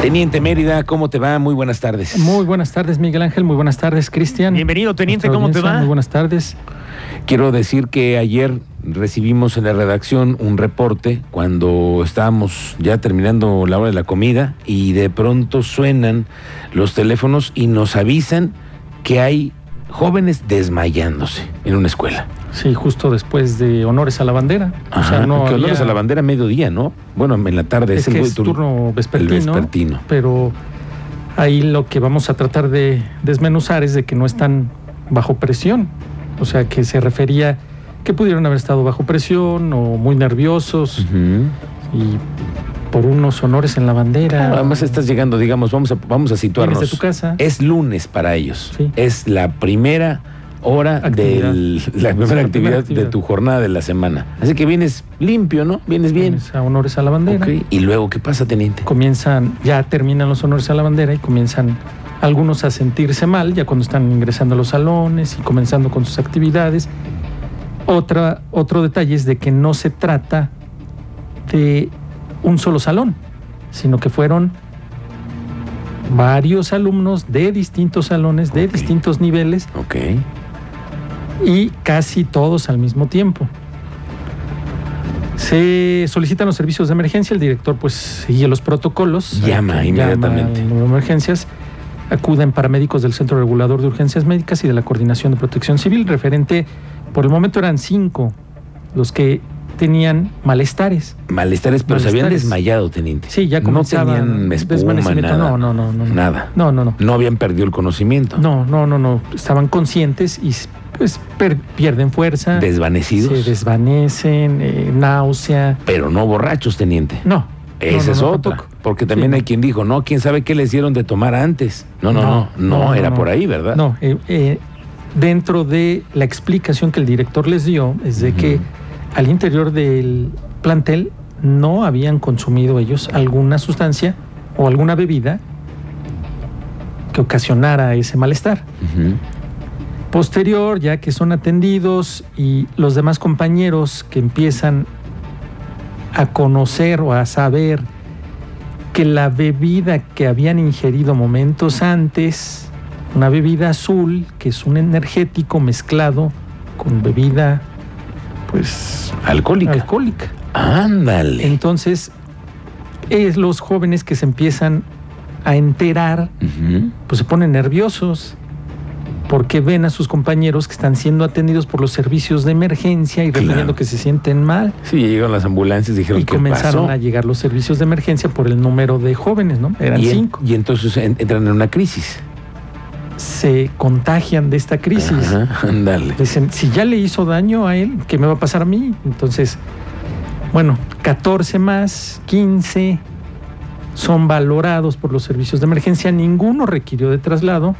Teniente Mérida, ¿cómo te va? Muy buenas tardes. Muy buenas tardes, Miguel Ángel. Muy buenas tardes, Cristian. Bienvenido, teniente, ¿cómo te va? Muy buenas tardes. Quiero decir que ayer recibimos en la redacción un reporte cuando estábamos ya terminando la hora de la comida y de pronto suenan los teléfonos y nos avisan que hay jóvenes desmayándose en una escuela. Sí, justo después de honores a la bandera. Ajá, o sea, no que honores había- a la bandera a mediodía, ¿no? Bueno, en la tarde Es el es tur- turno vespertino, el vespertino. Pero ahí lo que vamos a tratar de desmenuzar es de que no están bajo presión. O sea, que se refería que pudieron haber estado bajo presión o muy nerviosos y por unos honores en la bandera. Además estás llegando, digamos, vamos a, vamos a situarnos. Vienes de tu casa. Es lunes para ellos. Sí. Es la primera hora Actividad. de la primera la primera actividad, de tu jornada de la semana. Así que vienes limpio, ¿no? Vienes bien. Vienes a honores a la bandera. Ok. Y luego, ¿qué pasa, teniente? comienzan, ya terminan los honores a la bandera y comienzan algunos a sentirse mal, ya cuando están ingresando a los salones y comenzando con sus actividades. Otra, otro detalle es de que no se trata de un solo salón, sino que fueron varios alumnos de distintos salones, de distintos niveles Ok. y casi todos al mismo tiempo. Se solicitan los servicios de emergencia, el director pues sigue los protocolos. Llama inmediatamente. de emergencias. Acuden paramédicos del Centro Regulador de Urgencias Médicas y de la Coordinación de Protección Civil. Referente, por el momento eran cinco los que tenían malestares. Malestares, pero se habían desmayado, teniente. Sí, ya No comenzaba tenían espuma, nada. No, no, no, no, no. Nada. No, no, no. No habían perdido el conocimiento. No, no, no, no. Estaban conscientes y pues per- pierden fuerza. Desvanecidos. Se desvanecen, eh, náusea. Pero no borrachos, teniente. No. No, no, es no, tampoco. Porque también Sí. hay quien dijo, no, quién sabe qué les dieron de tomar antes. No, no, no, no, no, era no. por ahí, ¿verdad? No, eh, eh, dentro de la explicación que el director les dio es de que. Al interior del plantel no habían consumido ellos alguna sustancia o alguna bebida que ocasionara ese malestar. Posterior, ya que son atendidos y los demás compañeros que empiezan a conocer o a saber que la bebida que habían ingerido momentos antes, una bebida azul, que es un energético mezclado con bebida, pues, Alcohólica. alcohólica. Ándale. Entonces, es los jóvenes que se empiezan a enterar pues se ponen nerviosos porque ven a sus compañeros que están siendo atendidos por los servicios de emergencia y Claro. refiriendo que se sienten mal Sí, llegaron las ambulancias y dijeron y ¿qué comenzaron pasó? a llegar los servicios de emergencia por el número de jóvenes, ¿no? Eran y, en- cinco. y entonces en- entran en una crisis. Se contagian de esta crisis. Ajá, ándale. Dicen, si ya le hizo daño a él, ¿qué me va a pasar a mí? Entonces, bueno, 14 más, 15 son valorados por los servicios de emergencia, ninguno requirió de traslado.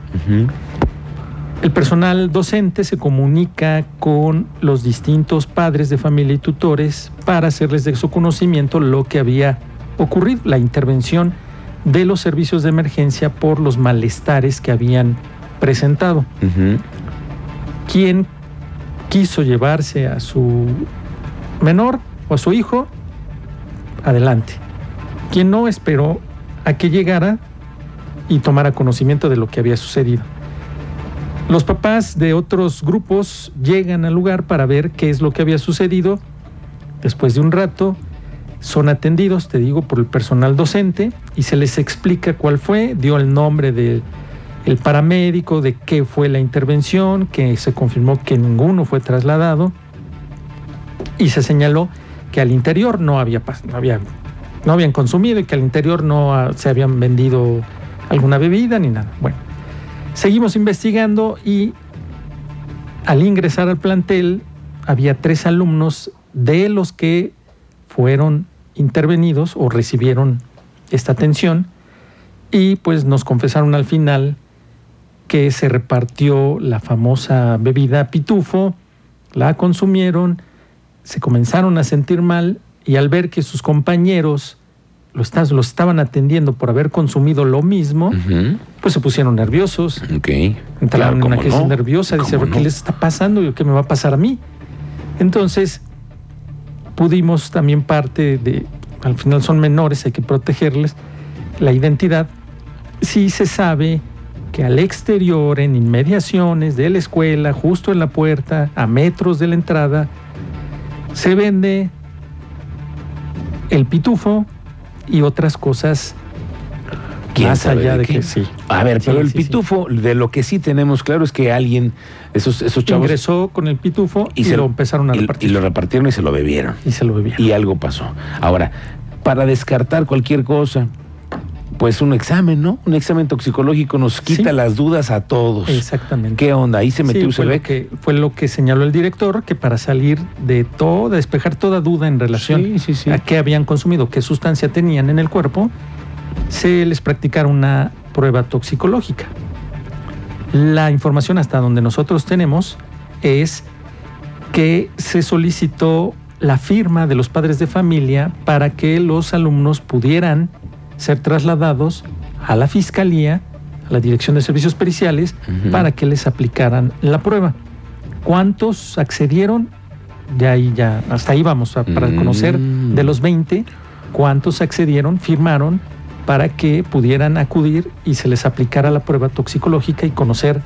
El personal docente se comunica con los distintos padres de familia y tutores para hacerles de su conocimiento lo que había ocurrido, la intervención de los servicios de emergencia por los malestares que habían presentado. Ujú. Quien quiso llevarse a su menor o a su hijo, adelante. Quien no esperó a que llegara y tomara conocimiento de lo que había sucedido. Los papás de otros grupos llegan al lugar para ver qué es lo que había sucedido. Después de un rato, son atendidos, te digo, por el personal docente y se les explica cuál fue, dio el nombre del el paramédico, de qué fue la intervención, que se confirmó que ninguno fue trasladado y se señaló que al interior no había, no había no habían consumido y que al interior no se habían vendido alguna bebida ni nada. Bueno, seguimos investigando y al ingresar al plantel había tres alumnos de los que fueron intervenidos o recibieron esta atención y pues nos confesaron al final que se repartió la famosa bebida pitufo, la consumieron, se comenzaron a sentir mal y al ver que sus compañeros lo, estaban atendiendo por haber consumido lo mismo, pues se pusieron nerviosos, Ok. entraron Claro, en una ¿cómo crisis no? nerviosa, dice, ¿Cómo ¿qué les está pasando? ¿Qué me va a pasar a mí? Entonces, pudimos también parte de al final son menores, hay que protegerles la identidad, sí se sabe que al exterior, en inmediaciones de la escuela, justo en la puerta, a metros de la entrada, se vende el pitufo y otras cosas más allá de, que sí. A ver, pero el pitufo, de lo que sí tenemos claro es que alguien, esos, esos chavos. Ingresó con el pitufo y, se lo empezaron a repartir. Y lo repartieron y se lo bebieron. Y se lo bebieron. Y algo pasó. Ahora, para descartar cualquier cosa, pues un examen, ¿no? Un examen toxicológico nos quita las dudas a todos. Exactamente. ¿Qué onda? Ahí se metió fue lo, que, fue lo que señaló el director, que para salir de todo, despejar toda duda en relación a qué habían consumido, qué sustancia tenían en el cuerpo, se les practicara una prueba toxicológica. La información hasta donde nosotros tenemos es que se solicitó la firma de los padres de familia para que los alumnos pudieran ser trasladados a la Fiscalía, a la Dirección de Servicios Periciales, para que les aplicaran la prueba. ¿Cuántos accedieron? Ya ahí ya, hasta ahí vamos a, para conocer Mm. de los 20, cuántos accedieron, firmaron para que pudieran acudir y se les aplicara la prueba toxicológica y conocer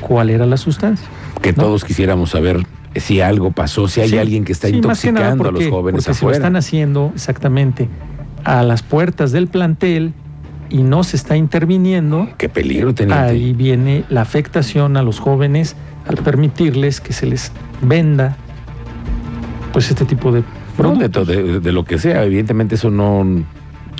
cuál era la sustancia. Que ¿no? todos quisiéramos saber si algo pasó, si hay Sí, alguien que está sí, intoxicando a los jóvenes porque si lo afuera. están haciendo exactamente a las puertas del plantel y no se está interviniendo, Qué peligro, teniente. ahí viene la afectación a los jóvenes al permitirles que se les venda pues este tipo de No, de, productos. to- de- de lo que sea, evidentemente eso no,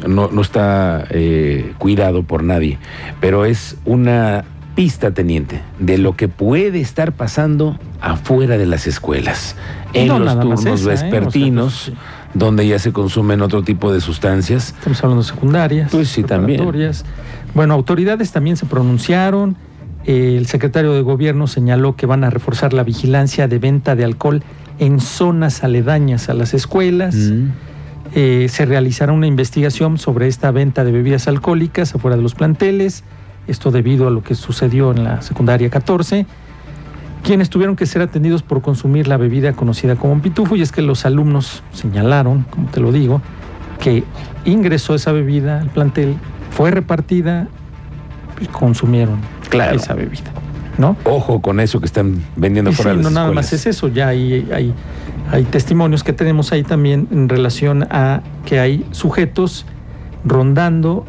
no, no está eh, cuidado por nadie, pero es una pista, teniente, de lo que puede estar pasando afuera de las escuelas, en No, los turnos esa, ¿eh? O sea, vespertinos, pues, sí. donde ya se consumen otro tipo de sustancias. Estamos hablando de secundarias. Pues sí, también. Bueno, autoridades también se pronunciaron. El secretario de Gobierno señaló que van a reforzar la vigilancia de venta de alcohol en zonas aledañas a las escuelas. Mm. Eh, se realizará una investigación sobre esta venta de bebidas alcohólicas afuera de los planteles. Esto debido a lo que sucedió en la secundaria 14 quienes tuvieron que ser atendidos por consumir la bebida conocida como pitufo, y es que los alumnos señalaron, como te lo digo, que ingresó esa bebida al plantel, fue repartida y consumieron Claro. esa bebida, ¿no? Ojo con eso que están vendiendo fuera de no nada más es eso, ya hay, hay, hay testimonios que tenemos ahí también en relación a que hay sujetos rondando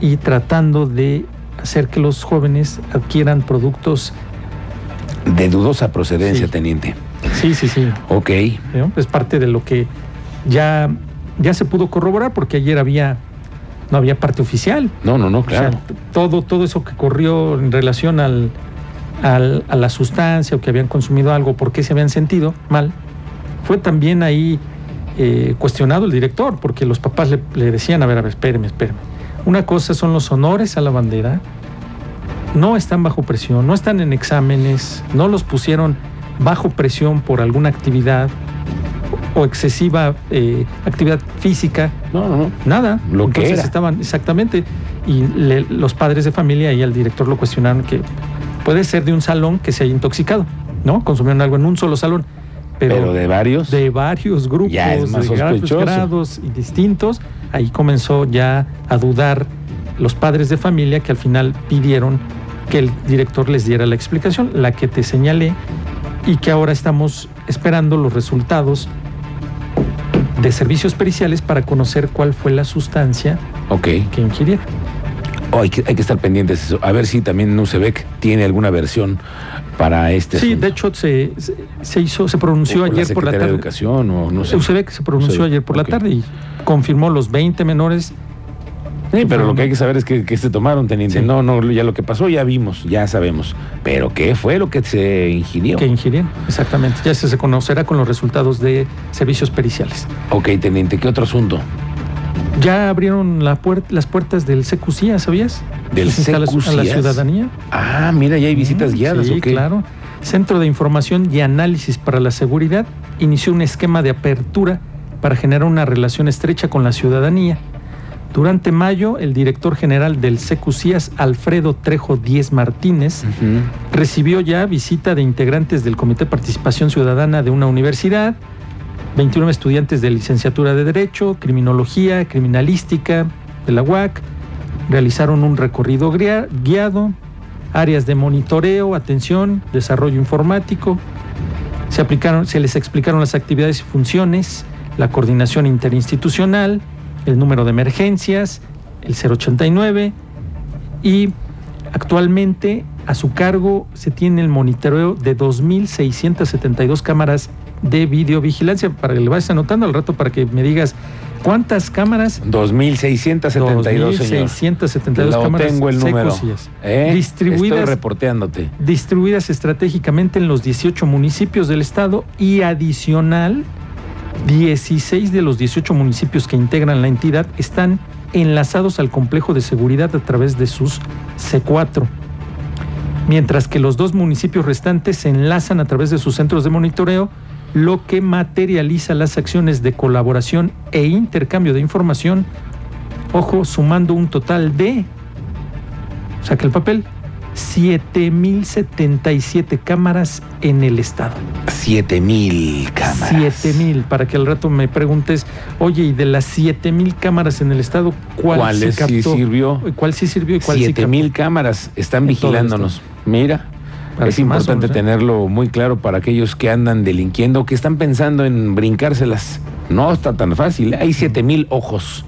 y tratando de hacer que los jóvenes adquieran productos. De dudosa procedencia, Sí. teniente. Sí, sí, sí. Ok. Es parte de lo que ya, ya se pudo corroborar porque ayer había no había parte oficial. No, no, no, claro. O sea, todo, todo eso que corrió en relación al, al- a la sustancia o que habían consumido algo, por qué se habían sentido mal, fue también ahí eh, cuestionado el director, porque los papás le, le decían, a ver, a ver, espéreme, espéreme. Una cosa son los honores a la bandera, no están bajo presión, no están en exámenes, no los pusieron bajo presión por alguna actividad o excesiva eh, actividad física, No, no, no. nada. Lo que Entonces era. estaban exactamente y le- los padres de familia y al director lo cuestionaron que puede ser de un salón que se haya intoxicado, ¿no? Consumieron algo en un solo salón, pero, Pero, de varios. de varios grupos, de varios grados y distintos, ahí comenzó ya a dudar los padres de familia que al final pidieron que el director les diera la explicación, la que te señalé, y que ahora estamos esperando los resultados de servicios periciales para conocer cuál fue la sustancia que ingirieron. Oh, hay, que, hay que estar pendientes de eso. A ver si también Nucebec tiene alguna versión para este Sí, asunto. de hecho se, se- hizo, se pronunció O ayer por la Secretaría tarde. de Educación o no sé. Se pronunció ayer por la tarde y confirmó los 20 menores. Sí, pero lo que hay que saber es que, que se tomaron, teniente. Sí. No, no, ya lo que pasó ya vimos, ya sabemos. Pero ¿qué fue lo que se ingirió? que ingirieron. Exactamente. Ya se, se conocerá con los resultados de servicios periciales. Ok, teniente, ¿qué otro asunto? Ya abrieron la las puertas del CQCIA, ¿sabías? ¿Del instalaciones A la ciudadanía. Ah, mira, ya hay visitas Mm, guiadas, Sí, ¿o qué? claro. Centro de Información y Análisis para la Seguridad inició un esquema de apertura para generar una relación estrecha con la ciudadanía. Durante mayo, el director general del CQCIAS, Alfredo Trejo Díez Martínez, recibió ya visita de integrantes del Comité de Participación Ciudadana de una universidad, 29 estudiantes de licenciatura de Derecho, Criminología, Criminalística de la UAC realizaron un recorrido guiado, áreas de monitoreo, atención, desarrollo informático. Se, se les explicaron las actividades y funciones, la coordinación interinstitucional, el número de emergencias, el 089 y actualmente a su cargo se tiene el monitoreo de 2.672 cámaras de videovigilancia. Para que le vayas anotando al rato para que me digas cuántas cámaras. 2.672, señor. 2.672 cámaras. tengo el número. ¿Eh? Distribuidas, Estoy reporteándote. Distribuidas estratégicamente en los 18 municipios del estado y adicional, 16 de los 18 municipios que integran la entidad están enlazados al complejo de seguridad a través de sus C4 mientras que los dos municipios restantes se enlazan a través de sus centros de monitoreo lo que materializa las acciones de colaboración e intercambio de información, ojo, sumando un total de, saca el papel, 7.077 cámaras en el estado. 7.000 cámaras. 7.000, para que al rato me preguntes, oye, y de las 7.000 cámaras en el estado, ¿cuál, ¿Cuál sí sí sirvió? ¿Cuál sí sirvió y cuál sí 7.000 cámaras están En vigilándonos. Mira. Para es importante ¿eh? tenerlo muy claro para aquellos que andan delinquiendo, que están pensando en brincárselas. No está tan fácil. Hay 7000 ojos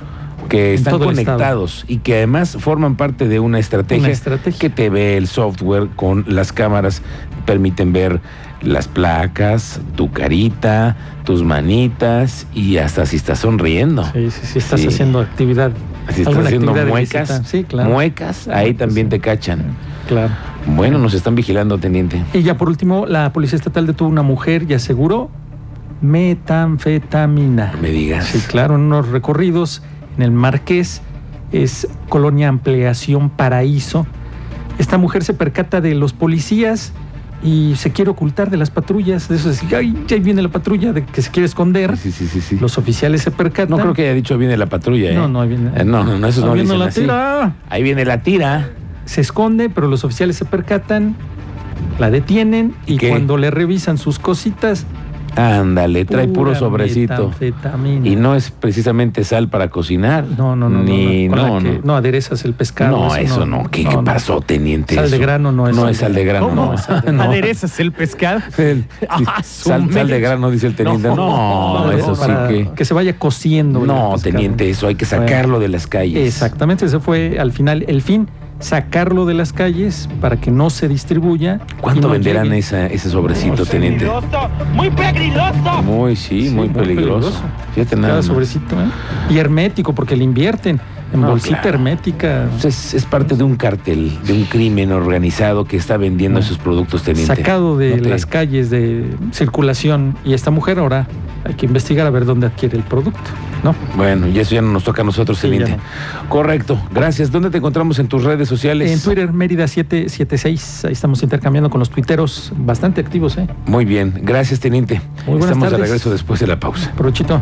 que están conectados y que además forman parte de una estrategia, Una estrategia. que te ve el software con las cámaras, permiten ver las placas, tu carita, tus manitas y hasta si estás sonriendo. Sí, sí, sí, estás Sí. haciendo actividad. Si estás haciendo muecas. Sí, claro. muecas, ahí también te cachan. Claro. Bueno, nos están vigilando, teniente. Y ya por último, la Policía Estatal detuvo a una mujer y aseguró metanfetamina. Me digas. Sí, claro, en unos recorridos en el Marqués, es Colonia Ampliación Paraíso. Esta mujer se percata de los policías y se quiere ocultar de las patrullas. De eso es, ay, ya viene la patrulla, de que se quiere esconder. Sí, sí, sí, sí. Los oficiales se percatan. No creo que haya dicho viene la patrulla, ¿eh? No, no, ahí viene. Eh, no, no, Ahí no viene dicen la así. tira. Ahí viene la tira. Se esconde, pero los oficiales se percatan, la detienen y ¿Qué? cuando le revisan sus cositas, Ándale, trae puro sobrecito. Y no es precisamente sal para cocinar. No, no, no. Ni, no, no, no, que- no. no aderezas el pescado. No, eso no. ¿Qué, qué no. pasó, teniente? Sal de grano no es No sal es sal de grano, no. ¿Cómo es sal de No. ¿Aderezas el pescado? El- Ah, sal, sal de grano, dice el teniente. No, No, eso sí que... Que se vaya cociendo. No, teniente, eso hay que sacarlo de las calles. Exactamente, ese fue al final el fin, sacarlo de las calles para que no se distribuya. ¿Cuánto no venderán llegue. esa, ese sobrecito, No sé. teniente? ¡Muy peligroso! Muy, sí, Sí, muy, peligroso. Fíjate nada Cada sobrecito, ¿eh? Y hermético, porque le invierten en No, bolsita claro. hermética. Pues es, es parte de un cartel, de un crimen organizado que está vendiendo esos productos, teniente. Sacado de No te- las calles de circulación. Y esta mujer ahora hay que investigar a ver dónde adquiere el producto, ¿no? Bueno, y eso ya no nos toca a nosotros, Sí, teniente. Correcto, gracias. ¿Dónde te encontramos en tus redes sociales? En Twitter, Mérida 776, ahí estamos intercambiando con los tuiteros, bastante activos, ¿eh? Muy bien, gracias, teniente. Muy buenas Estamos de regreso después de la pausa. Provechito.